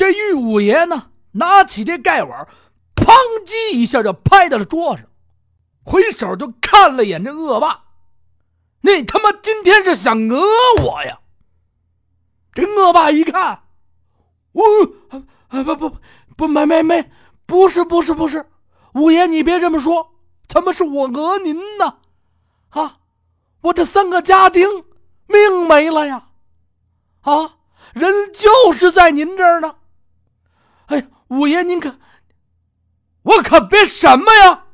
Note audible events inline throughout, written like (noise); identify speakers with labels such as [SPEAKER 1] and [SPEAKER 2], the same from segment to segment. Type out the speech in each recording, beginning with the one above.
[SPEAKER 1] 这玉五爷呢，拿起这盖碗，砰叽一下就拍在了桌上，回手就看了眼这恶霸。那他妈今天是想讹我呀？这恶霸一看，我啊不不不没没没，不是不是不是，五爷你别这么说，怎么是我讹您呢？啊，我这三个家丁命没了呀！啊，人就是在您这儿呢。哎呀，五爷您可，我可别什么呀！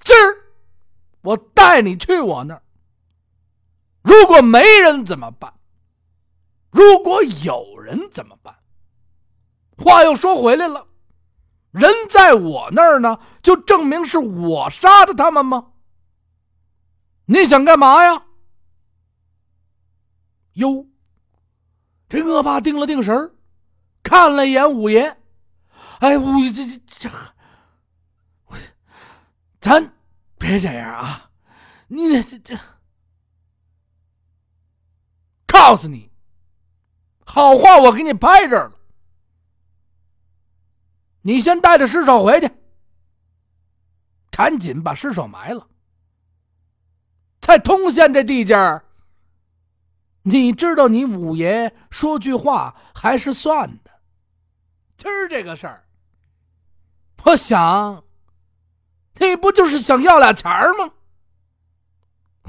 [SPEAKER 1] 今儿我带你去我那儿。如果没人怎么办？如果有人怎么办？话又说回来了，人在我那儿呢，就证明是我杀的他们吗？你想干嘛呀？哟，这恶霸定了定神儿。看了一眼五爷，哎，五爷这这这，咱别这样啊！你这这，告诉你，好话我给你拍这儿了。你先带着尸首回去，赶紧把尸首埋了。在通县这地界儿，你知道，你五爷说句话还是算的。今儿这个事儿，我想，你不就是想要俩钱儿吗？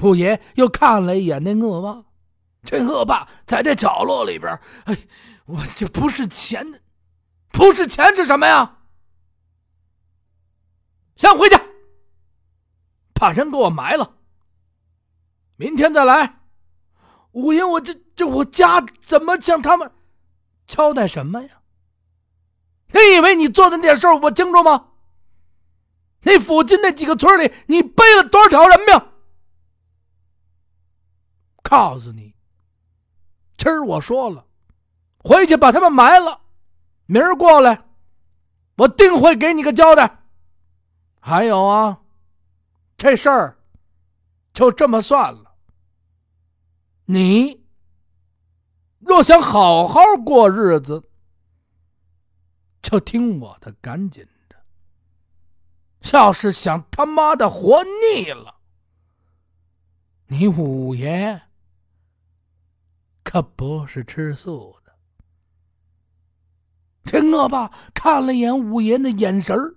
[SPEAKER 1] 五爷又看了一眼那恶霸，这恶霸在这角落里边，哎，我这不是钱，不是钱是什么呀？先回去，把人给我埋了，明天再来。五爷，我这这我家怎么向他们交代什么呀？你以为你做的那点事儿我清楚吗？那附近那几个村里，你背了多少条人命？告诉你，今儿我说了，回去把他们埋了，明儿过来，我定会给你个交代。还有啊，这事儿就这么算了。你若想好好过日子，就听我的，赶紧的。要是想他妈的活腻了，你五爷可不是吃素的。这恶霸看了眼五爷那眼神儿，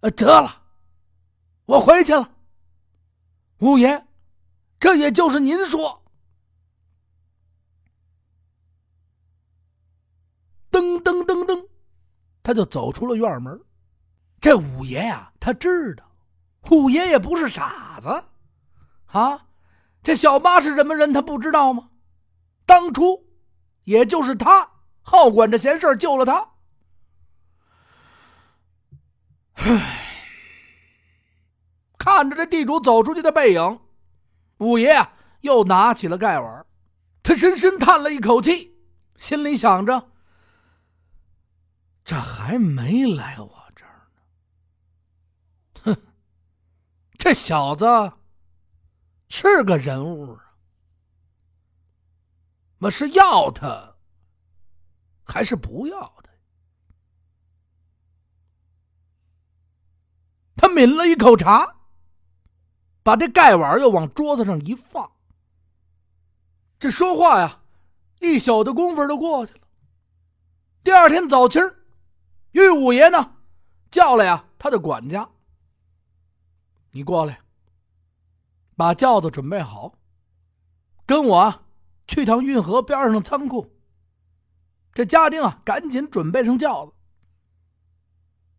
[SPEAKER 1] 呃，得了，我回去了。五爷，这也就是您说。噔噔噔噔，他就走出了院门。这五爷呀，他知道，五爷也不是傻子，啊，这小八是什么人，他不知道吗？当初，也就是他好管着闲事救了他。唉，看着这地主走出去的背影，五爷，又拿起了盖碗，他深深叹了一口气，心里想着。这还没来我这儿呢，哼！这小子是个人物。啊，我是要他还是不要他？他抿了一口茶，把这盖碗又往桌子上一放。这说话呀，一宿的功夫就过去了。第二天早清玉五爷呢，叫来呀，他的管家。你过来，把轿子准备好，跟我去趟运河边上的仓库。这家丁啊，赶紧准备上轿子。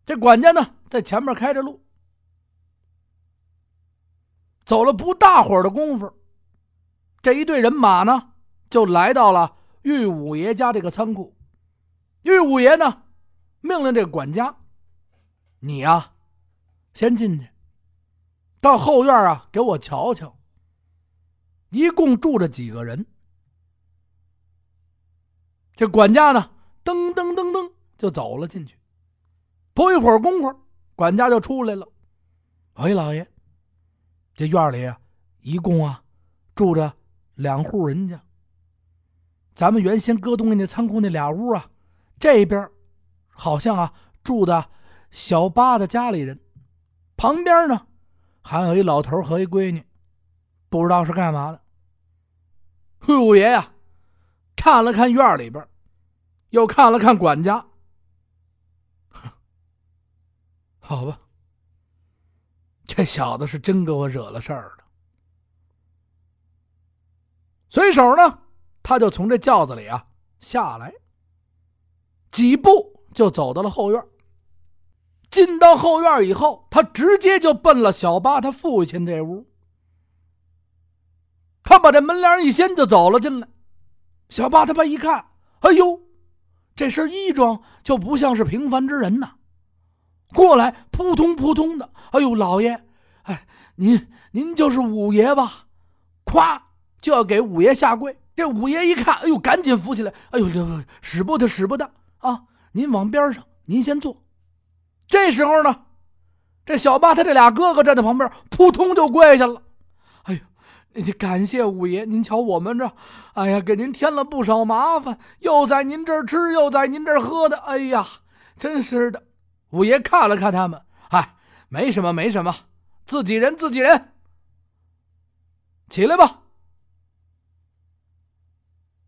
[SPEAKER 1] 这管家呢，在前面开着路。走了不大会儿的功夫，这一队人马呢，就来到了玉五爷家这个仓库。玉五爷呢？命令这管家，你呀，先进去，到后院啊，给我瞧瞧。一共住着几个人？这管家呢，噔噔噔噔就走了进去。不一会儿功夫，管家就出来了。喂，老爷，这院里啊，一共啊，住着两户人家。咱们原先搁东西那仓库那俩屋啊，这边好像啊住的小八的家里人，旁边呢还有一老头和一闺女，不知道是干嘛的。五爷呀，看了看院里边，又看了看管家，(laughs) 好吧，这小子是真给我惹了事儿了。随手呢。他就从这轿子里啊下来，几步就走到了后院。进到后院以后，他直接就奔了小八他父亲这屋。他把这门帘一掀，就走了进来。小八他爸一看，哎呦，这身衣装就不像是平凡之人呐！过来，扑通扑通的，哎呦，老爷，哎，您您就是五爷吧？咵，就要给五爷下跪。这五爷一看，哎呦，赶紧扶起来！哎呦，这使不得，使不得啊！您往边上，您先坐。这时候呢，这小八他这俩哥哥站在旁边，扑通就跪下了。哎呦，感谢五爷！您瞧我们这，哎呀，给您添了不少麻烦，又在您这儿吃，又在您这儿喝的。哎呀，真是的！五爷看了看他们，哎，没什么，没什么，自己人，自己人，起来吧。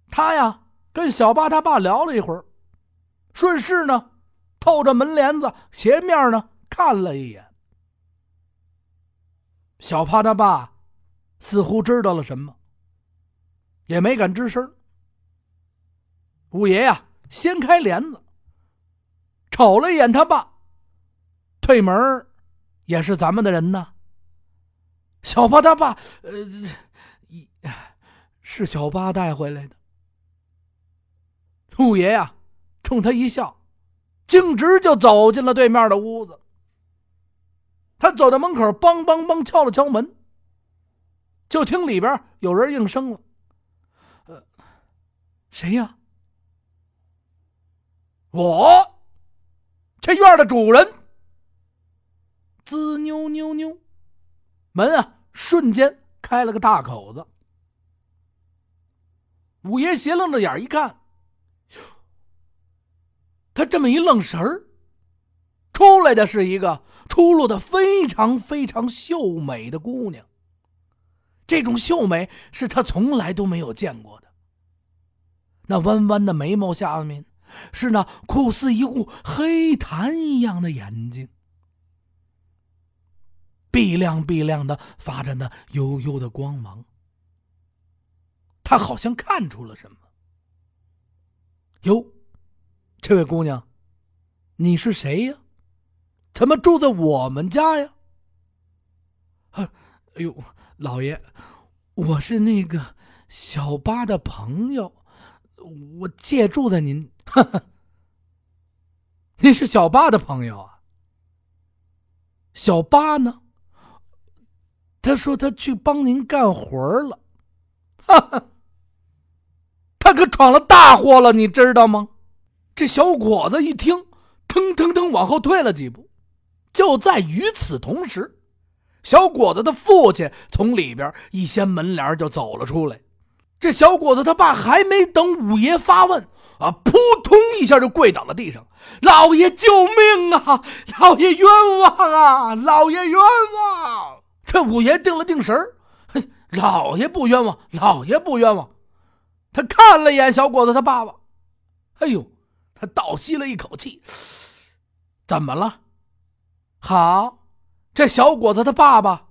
[SPEAKER 1] 他呀，跟小八他爸聊了一会儿，顺势呢，透着门帘子斜面呢看了一眼。小帕他爸似乎知道了什么，也没敢吱声。五爷呀，掀开帘子，瞅了一眼他爸，推门也是咱们的人呐。小八他爸，呃，是小八带回来的。五爷呀，冲他一笑，径直就走进了对面的屋子。他走到门口，梆梆梆敲了敲门，就听里边有人应声了：“呃，谁呀？”“我，这院的主人。”滋妞妞妞，门啊，瞬间开了个大口子。五爷斜楞着眼一看。他这么一愣神儿，出来的是一个出落的非常非常秀美的姑娘。这种秀美是他从来都没有见过的。那弯弯的眉毛下面，是那酷似一户黑檀一样的眼睛，碧亮碧亮的发着那幽幽的光芒。他好像看出了什么，哟。这位姑娘，你是谁呀？怎么住在我们家呀？哎呦，老爷，我是那个小八的朋友，我借住在您。您是小八的朋友啊？小八呢？他说他去帮您干活了。哈哈，他可闯了大祸了，你知道吗？这小伙子一听，腾腾腾往后退了几步。就在与此同时，小伙子的父亲从里边一掀门帘就走了出来。这小伙子他爸还没等五爷发问，啊，扑通一下就跪倒了地上：“老爷救命啊！老爷冤枉啊！老爷冤枉！”这五爷定了定神儿，老爷不冤枉，老爷不冤枉。他看了一眼小伙子他爸爸，哎呦！他倒吸了一口气，怎么了？好，这小伙子他爸爸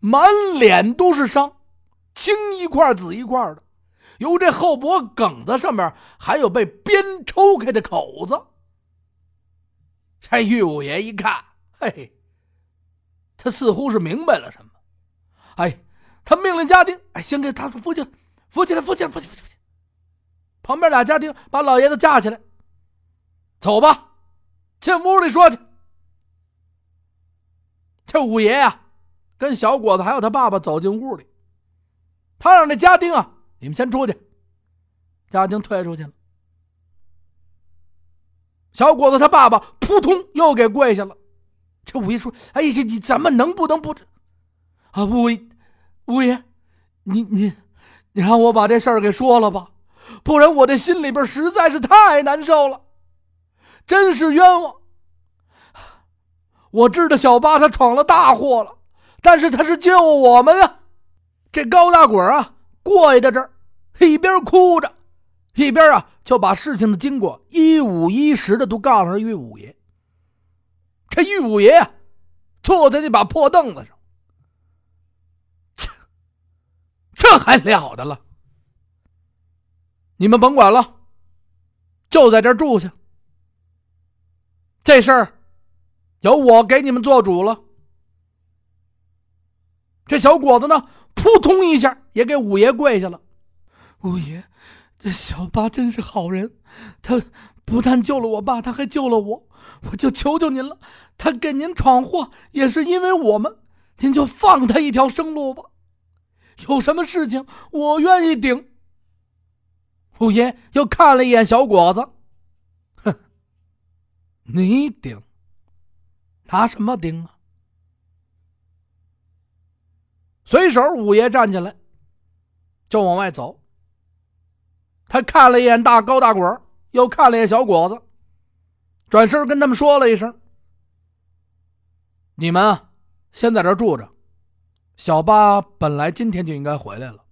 [SPEAKER 1] 满脸都是伤，青一块紫一块的，有这后脖梗子上面还有被鞭抽开的口子。这玉五爷一看，嘿，他似乎是明白了什么，哎，他命令家丁，哎，先给他扶起来，扶起来，扶起来，扶起来，扶起来。旁边俩家丁把老爷子架起来。走吧，进屋里说去。这五爷呀，跟小伙子还有他爸爸走进屋里，他让那家丁啊，你们先出去。家丁退出去了。小伙子他爸爸扑通又给跪下了。这五爷说：“哎呀，这你怎么能不能不？啊，五五爷，你你你让我把这事儿给说了吧，不然我这心里边实在是太难受了，真是冤枉。我知道小八他闯了大祸了，但是他是救我们啊！这高大鬼啊，跪在这儿，一边哭着，一边啊就把事情的经过一五一十的都告诉了玉五爷。这玉五爷啊，坐在那把破凳子上，这这还了得了！你们甭管了，就在这住下。这事儿。由我给你们做主了。这小伙子呢，扑通一下也给五爷跪下了。五爷，这小八真是好人，他不但救了我爸，他还救了我。我就求求您了，他给您闯祸也是因为我们，您就放他一条生路吧。有什么事情，我愿意顶。五爷又看了一眼小伙子，你顶。拿什么顶啊？随手，五爷站起来，就往外走。他看了一眼大高大果又看了一眼小果子，转身跟他们说了一声：“你们先在这住着。小八本来今天就应该回来了，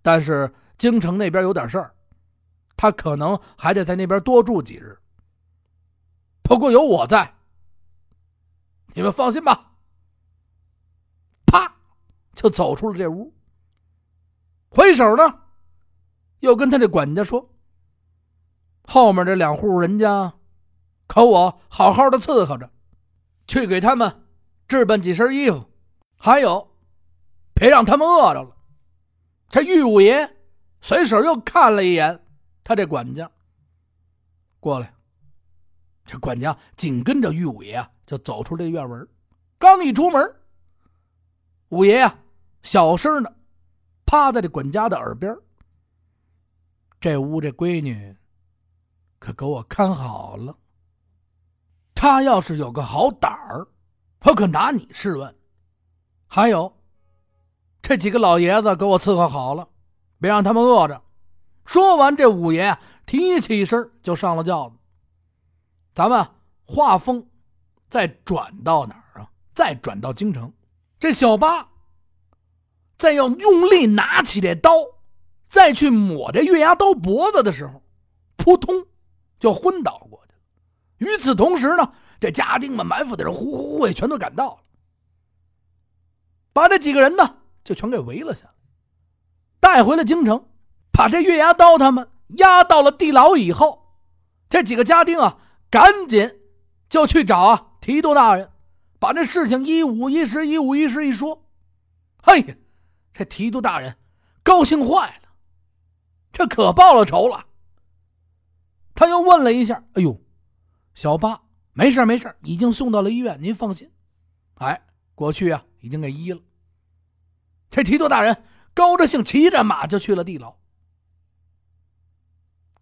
[SPEAKER 1] 但是京城那边有点事儿，他可能还得在那边多住几日。不过有我在。”你们放心吧。啪，就走出了这屋。回手呢，又跟他这管家说：“后面这两户人家，可我好好的伺候着，去给他们置办几身衣服，还有，别让他们饿着了。”这玉五爷随手又看了一眼他这管家，过来。这管家紧跟着玉五爷啊。就走出这院门，刚一出门，五爷呀，小声的趴在这管家的耳边这屋这闺女，可给我看好了。她要是有个好胆儿，我可拿你试问。还有，这几个老爷子给我伺候好了，别让他们饿着。说完，这五爷提起身就上了轿子。咱们画风。再转到哪儿啊？再转到京城，这小八再要用力拿起这刀，再去抹这月牙刀脖子的时候，扑通就昏倒过去了。与此同时呢，这家丁们埋伏的人呼呼呼也全都赶到了，把这几个人呢就全给围了下来，带回了京城，把这月牙刀他们押到了地牢以后，这几个家丁啊，赶紧就去找啊。提督大人把这事情一五一十、一五一十一说，嘿，这提督大人高兴坏了，这可报了仇了。他又问了一下：“哎呦，小八没事没事，已经送到了医院，您放心。”哎，过去啊，已经给医了。这提督大人高着兴，骑着马就去了地牢，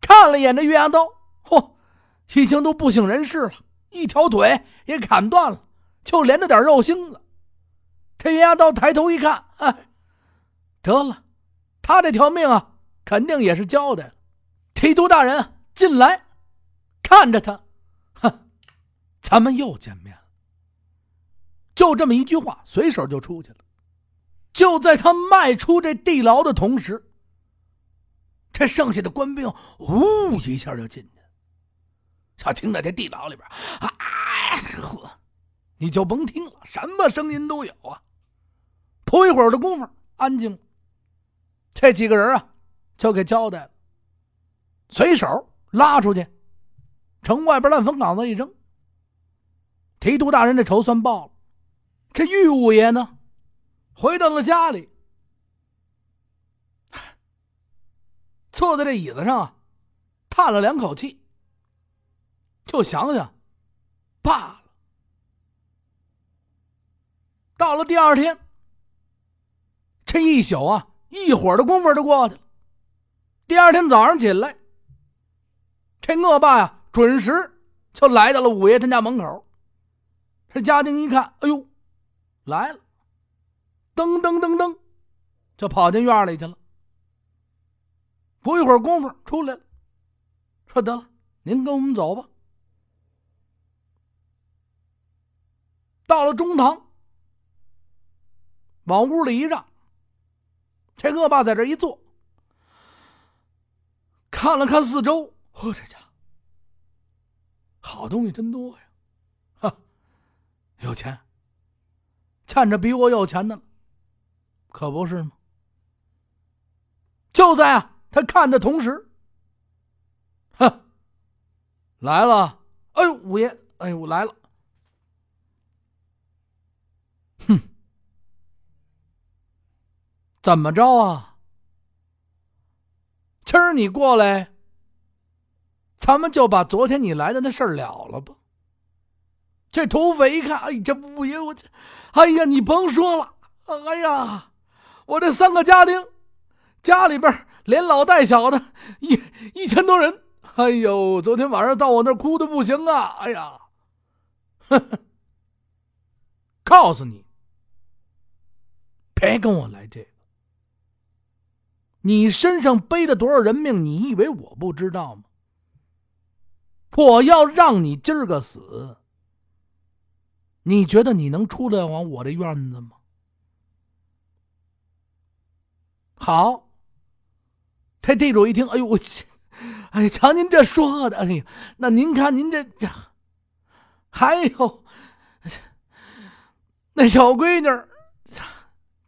[SPEAKER 1] 看了一眼这月牙刀，嚯，已经都不省人事了。一条腿也砍断了，就连着点肉星子。这袁牙刀抬头一看，哎，得了，他这条命啊，肯定也是交代了。提督大人进来，看着他，哼，咱们又见面了。就这么一句话，随手就出去了。就在他迈出这地牢的同时，这剩下的官兵呜一下就进。就听在这地牢里边，啊呵，你就甭听了，什么声音都有啊。不一会儿的功夫，安静。这几个人啊，就给交代了，随手拉出去，城外边烂坟岗子一扔。提督大人的仇算报了。这玉五爷呢，回到了家里，坐在这椅子上啊，叹了两口气。就想想，罢了。到了第二天，这一宿啊，一会儿的功夫就过去了。第二天早上起来，这恶霸呀，准时就来到了五爷他家门口。这家丁一看，哎呦，来了，噔噔噔噔，就跑进院里去了。不一会儿功夫出来了，说得了，您跟我们走吧。到了中堂，往屋里一让，这恶霸在这一坐，看了看四周，呵，这家好东西真多呀！哈，有钱，看着比我有钱的，可不是吗？就在啊，他看的同时，哼，来了！哎呦，五爷，哎呦，我来了！哼，怎么着啊？今儿你过来，咱们就把昨天你来的那事儿了了吧。这土匪一看，哎，这五爷，我这，哎呀，你甭说了，哎呀，我这三个家丁，家里边连老带小的，一一千多人，哎呦，昨天晚上到我那儿哭的不行啊，哎呀，(laughs) 告诉你。别跟我来这个！你身上背着多少人命？你以为我不知道吗？我要让你今儿个死，你觉得你能出得往我这院子吗？好，这地主一听，哎呦我去，哎，瞧您这说的，哎呀，那您看您这这，还有那小闺女。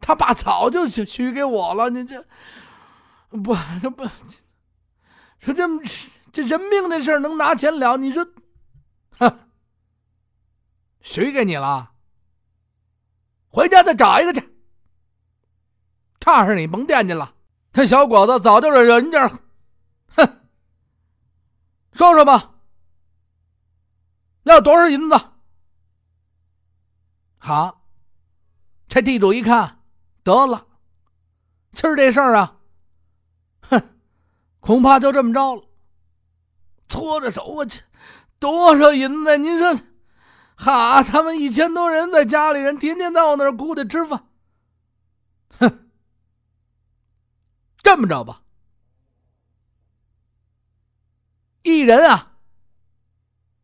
[SPEAKER 1] 他爸早就许许给我了，您这 (laughs) 不这不说这这人命的事能拿钱了？你说，哼，谁给你了，回家再找一个去。差事你甭惦记了。这小伙子早就是人家，哼，说说吧，要多少银子？好，这地主一看。得了，今儿这事儿啊，恐怕就这么着了。搓着手，我去，多少银子？您说，哈，他们一千多人在家里人，天天在我那儿顾着吃饭。哼，这么着吧，一人啊，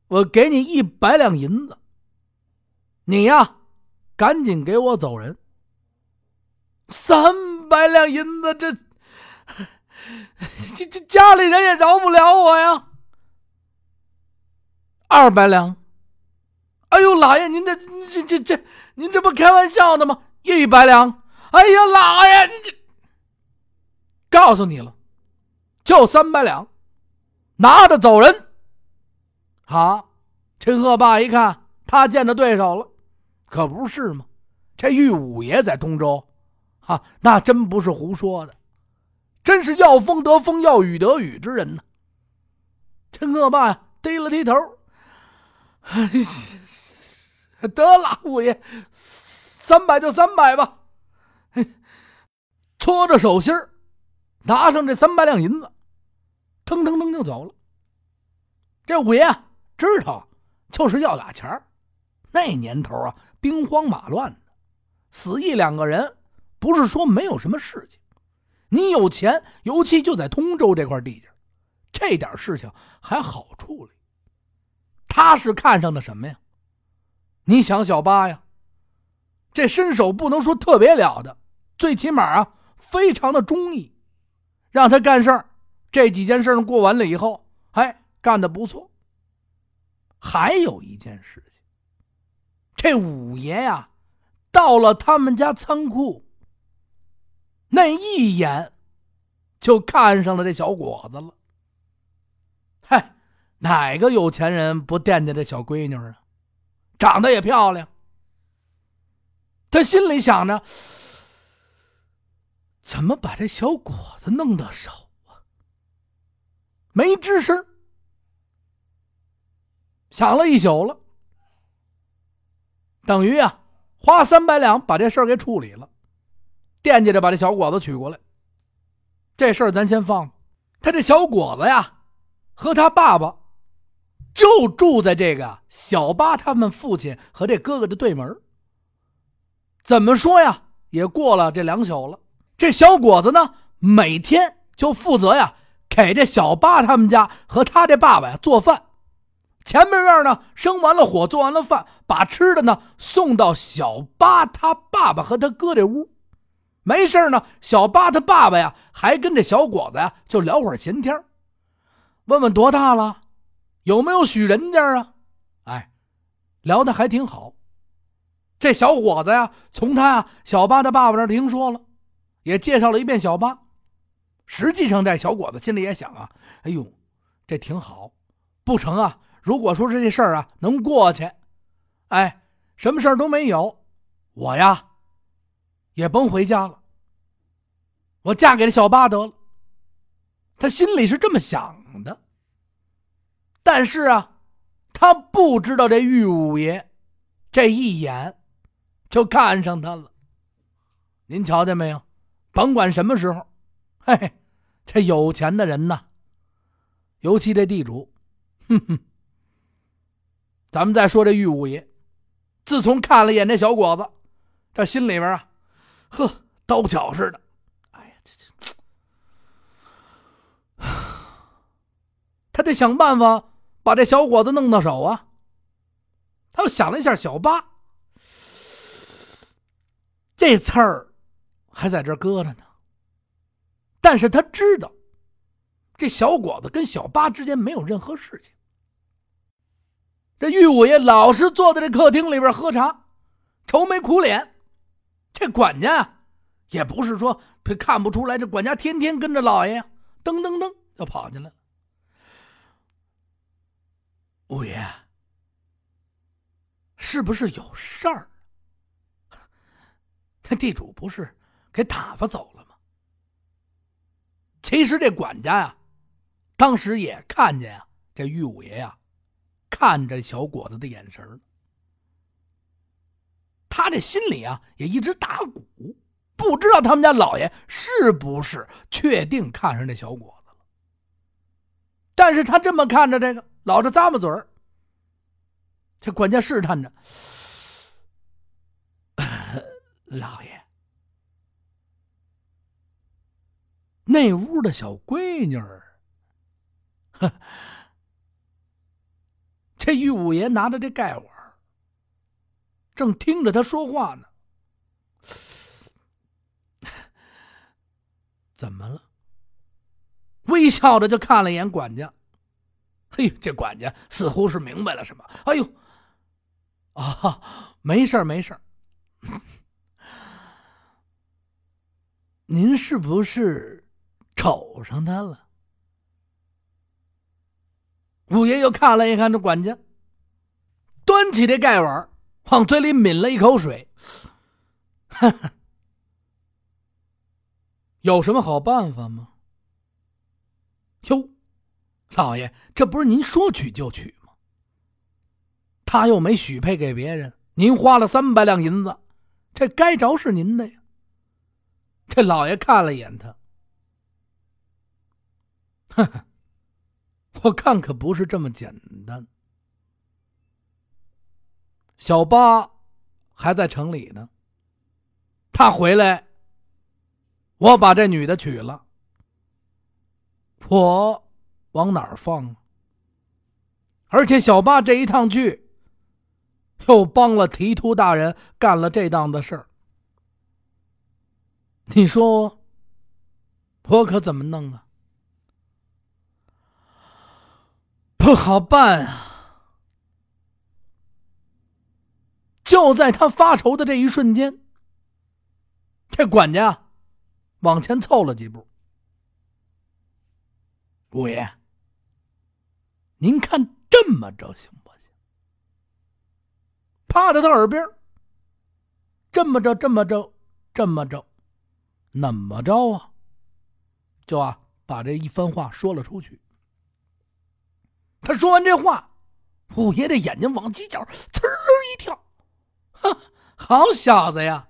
[SPEAKER 1] 我给你一百两银子，你呀，赶紧给我走人。三百两银子，这 (laughs) 这这家里人也饶不了我呀。二百两，哎呦，老爷，您这这这这，您这不开玩笑的吗？一百两，哎呀，老爷，你这，告诉你了，就三百两，拿着走人。好，陈鹤爸一看，他见着对手了，可不是吗？这玉五爷在通州。啊，那真不是胡说的，真是要风得风，要雨得雨之人呢。陈恶霸呀，低了低头，哎，得了，五爷，三百就三百吧。搓着手心拿上这三百两银子，腾腾腾就走了。这五爷知道，就是要俩钱那年头啊，兵荒马乱的，死一两个人。不是说没有什么事情，你有钱，尤其就在通州这块地界，这点事情还好处理。他是看上的什么呀？你想小八呀，这身手不能说特别了的，最起码啊，非常的忠义。让他干事儿，这几件事过完了以后，哎，干的不错。还有一件事情，这五爷呀，到了他们家仓库。那一眼，就看上了这小伙子了。嗨，哪个有钱人不惦记这小闺女啊？长得也漂亮。他心里想着，怎么把这小伙子弄到手啊？没吱声，想了一宿了，等于啊，花三百两把这事儿给处理了。惦记着把这小伙子娶过来，这事儿咱先放。他这小伙子呀，和他爸爸就住在这个小八他们父亲和这哥哥的对门。怎么说呀，也过了这两宿了。这小伙子呢，每天就负责呀给这小八他们家和他这爸爸呀做饭。前面院呢生完了火，做完了饭，把吃的呢送到小八他爸爸和他哥这屋。没事呢，小八他爸爸呀还跟这小伙子呀就聊会儿闲天问问多大了，有没有许人家啊？哎，聊得还挺好。这小伙子呀，从他呀小八的爸爸那听说了，也介绍了一遍小八。实际上，这小伙子心里也想啊，哎呦，这挺好，不成啊？如果说这事儿啊能过去，哎，什么事儿都没有，我呀也甭回家了，我嫁给这小八得了。他心里是这么想的。但是啊，他不知道这玉五爷这一眼就看上他了。您瞧见没有？甭管什么时候。嘿嘿，这有钱的人呐，尤其这地主，哼哼。咱们再说这玉五爷，自从看了一眼这小伙子，这心里边啊，呵，刀绞似的。哎呀，这这，他得想办法把这小伙子弄到手啊。他又想了一下，小八这刺儿还在这搁着呢。但是他知道，这小伙子跟小八之间没有任何事情。这玉五爷老是坐在这客厅里边喝茶，愁眉苦脸。这管家也不是说看不出来，这管家天天跟着老爷呀，噔噔噔就跑进来了。五爷，是不是有事儿？那 (laughs) 地主不是给打发走了吗？其实这管家呀，当时也看见呀，这玉五爷呀，看着小伙子的眼神他这心里啊也一直打鼓，不知道他们家老爷是不是确定看上这小伙子了。但是他这么看着这个，老是咂巴嘴儿。这管家试探着，(laughs) 老爷。那屋的小闺女儿，这玉五爷拿着这盖碗，正听着他说话呢。(sighs) 怎么了？微笑着就看了一眼管家。嘿，这管家似乎是明白了什么。哎呦，啊，没事没事您是不是？瞅上他了，五爷又看了一看这管家，端起这盖碗，往嘴里抿了一口水。(laughs) 有什么好办法吗？哟，老爷，这不是您说娶就娶吗？他又没许配给别人，您花了三百两银子，这该着是您的呀。这老爷看了一眼他。哼哼，我看可不是这么简单。小八还在城里呢，他回来，我把这女的娶了，我往哪儿放？而且小八这一趟去，又帮了提督大人干了这档子事儿，你说我可怎么弄啊？不好办啊！就在他发愁的这一瞬间，这管家往前凑了几步。五爷，您看这么着行不行？趴在他耳边，这么着，这么着，这么着，怎么着啊？就啊，把这一番话说了出去。他说完这话，五爷的眼睛往犄角呲儿一跳，哼，(laughs) 好小子呀！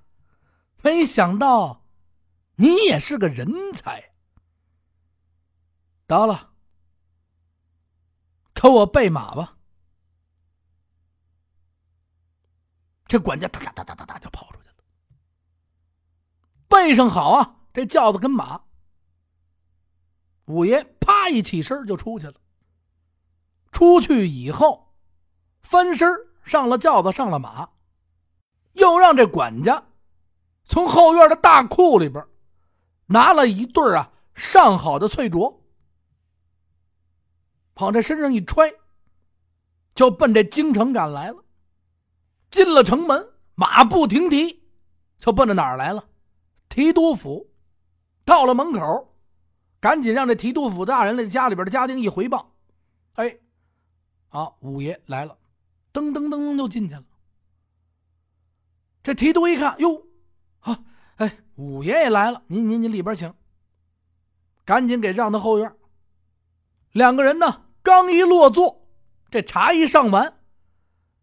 [SPEAKER 1] 没想到你也是个人才。得了，给我备马吧。这管家哒哒哒哒哒哒就跑出去了。备上好啊，这轿子跟马。五爷啪一起身就出去了。出去以后，翻身上了轿子，上了马，又让这管家从后院的大库里边拿了一对啊上好的翠镯，往这身上一揣，就奔这京城赶来了。进了城门，马不停蹄，就奔着哪儿来了？提督府。到了门口。赶紧让这提督府大人的家里边的家丁一回报，哎，啊，五爷来了，噔噔噔噔就进去了。这提督一看，哟，啊，哎，五爷也来了，您您您里边请。赶紧给让到后院。两个人呢，刚一落座，这茶一上完，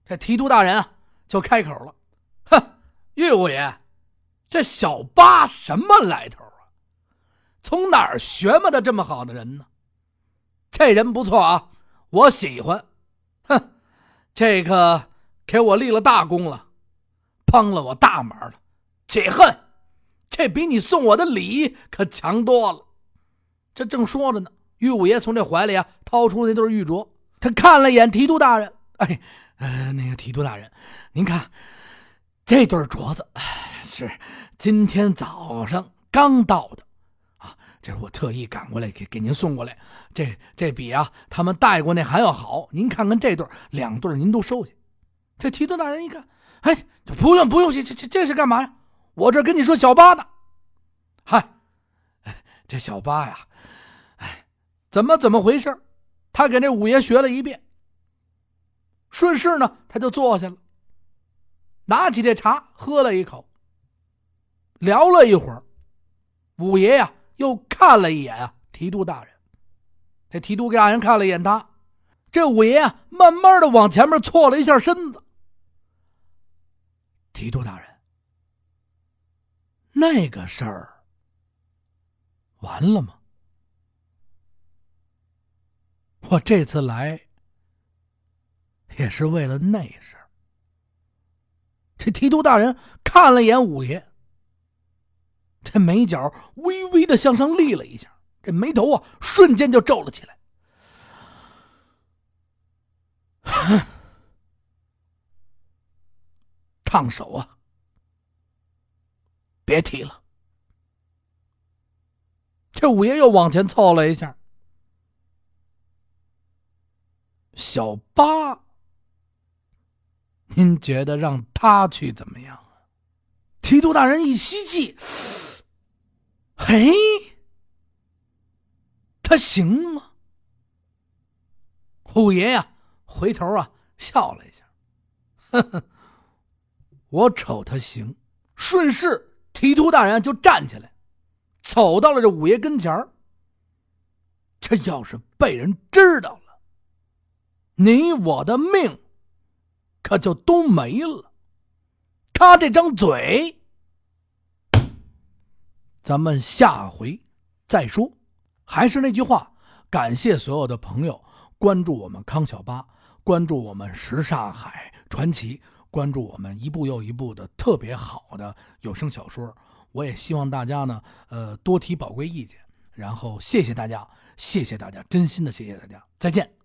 [SPEAKER 1] 这提督大人啊就开口了：“哼，岳五爷，这小八什么来头啊？”从哪儿学么的这么好的人呢？这人不错啊，我喜欢。哼，这个给我立了大功了，帮了我大忙了。解恨，这比你送我的礼可强多了。这正说着呢，玉五爷从这怀里啊掏出了那对玉镯，他看了一眼提督大人，哎，呃，那个提督大人，您看这对镯子，是今天早上刚到的。啊这是我特意赶过来给给您送过来，这这比啊他们带过那还要好。您看看这对两对您都收下。这提督大人一看，哎，不用不用，这这这这是干嘛呀？我这跟你说小八呢。嗨，这小八呀，哎，怎么怎么回事？他给这五爷学了一遍。顺势呢，他就坐下了，拿起这茶喝了一口，聊了一会儿，五爷呀。又看了一眼啊，提督大人。这提督大人看了一眼他，这五爷啊，慢慢的往前面错了一下身子。提督大人，那个事儿完了吗？我这次来也是为了那事儿。这提督大人看了一眼五爷。这眉角微微的向上立了一下，这眉头啊瞬间就皱了起来。(laughs) 烫手啊！别提了。这五爷又往前凑了一下。小八，您觉得让他去怎么样？提督大人一吸气。嘿，他行吗？五爷呀，回头啊笑了一下，呵呵，我瞅他行。顺势，提督大人就站起来，走到了这五爷跟前儿这要是被人知道了，你我的命可就都没了。他这张嘴。咱们下回再说。还是那句话，感谢所有的朋友关注我们康小八，关注我们什刹海传奇，关注我们一部又一部的特别好的有声小说。我也希望大家呢，呃，多提宝贵意见。然后谢谢大家，谢谢大家，真心的谢谢大家，再见。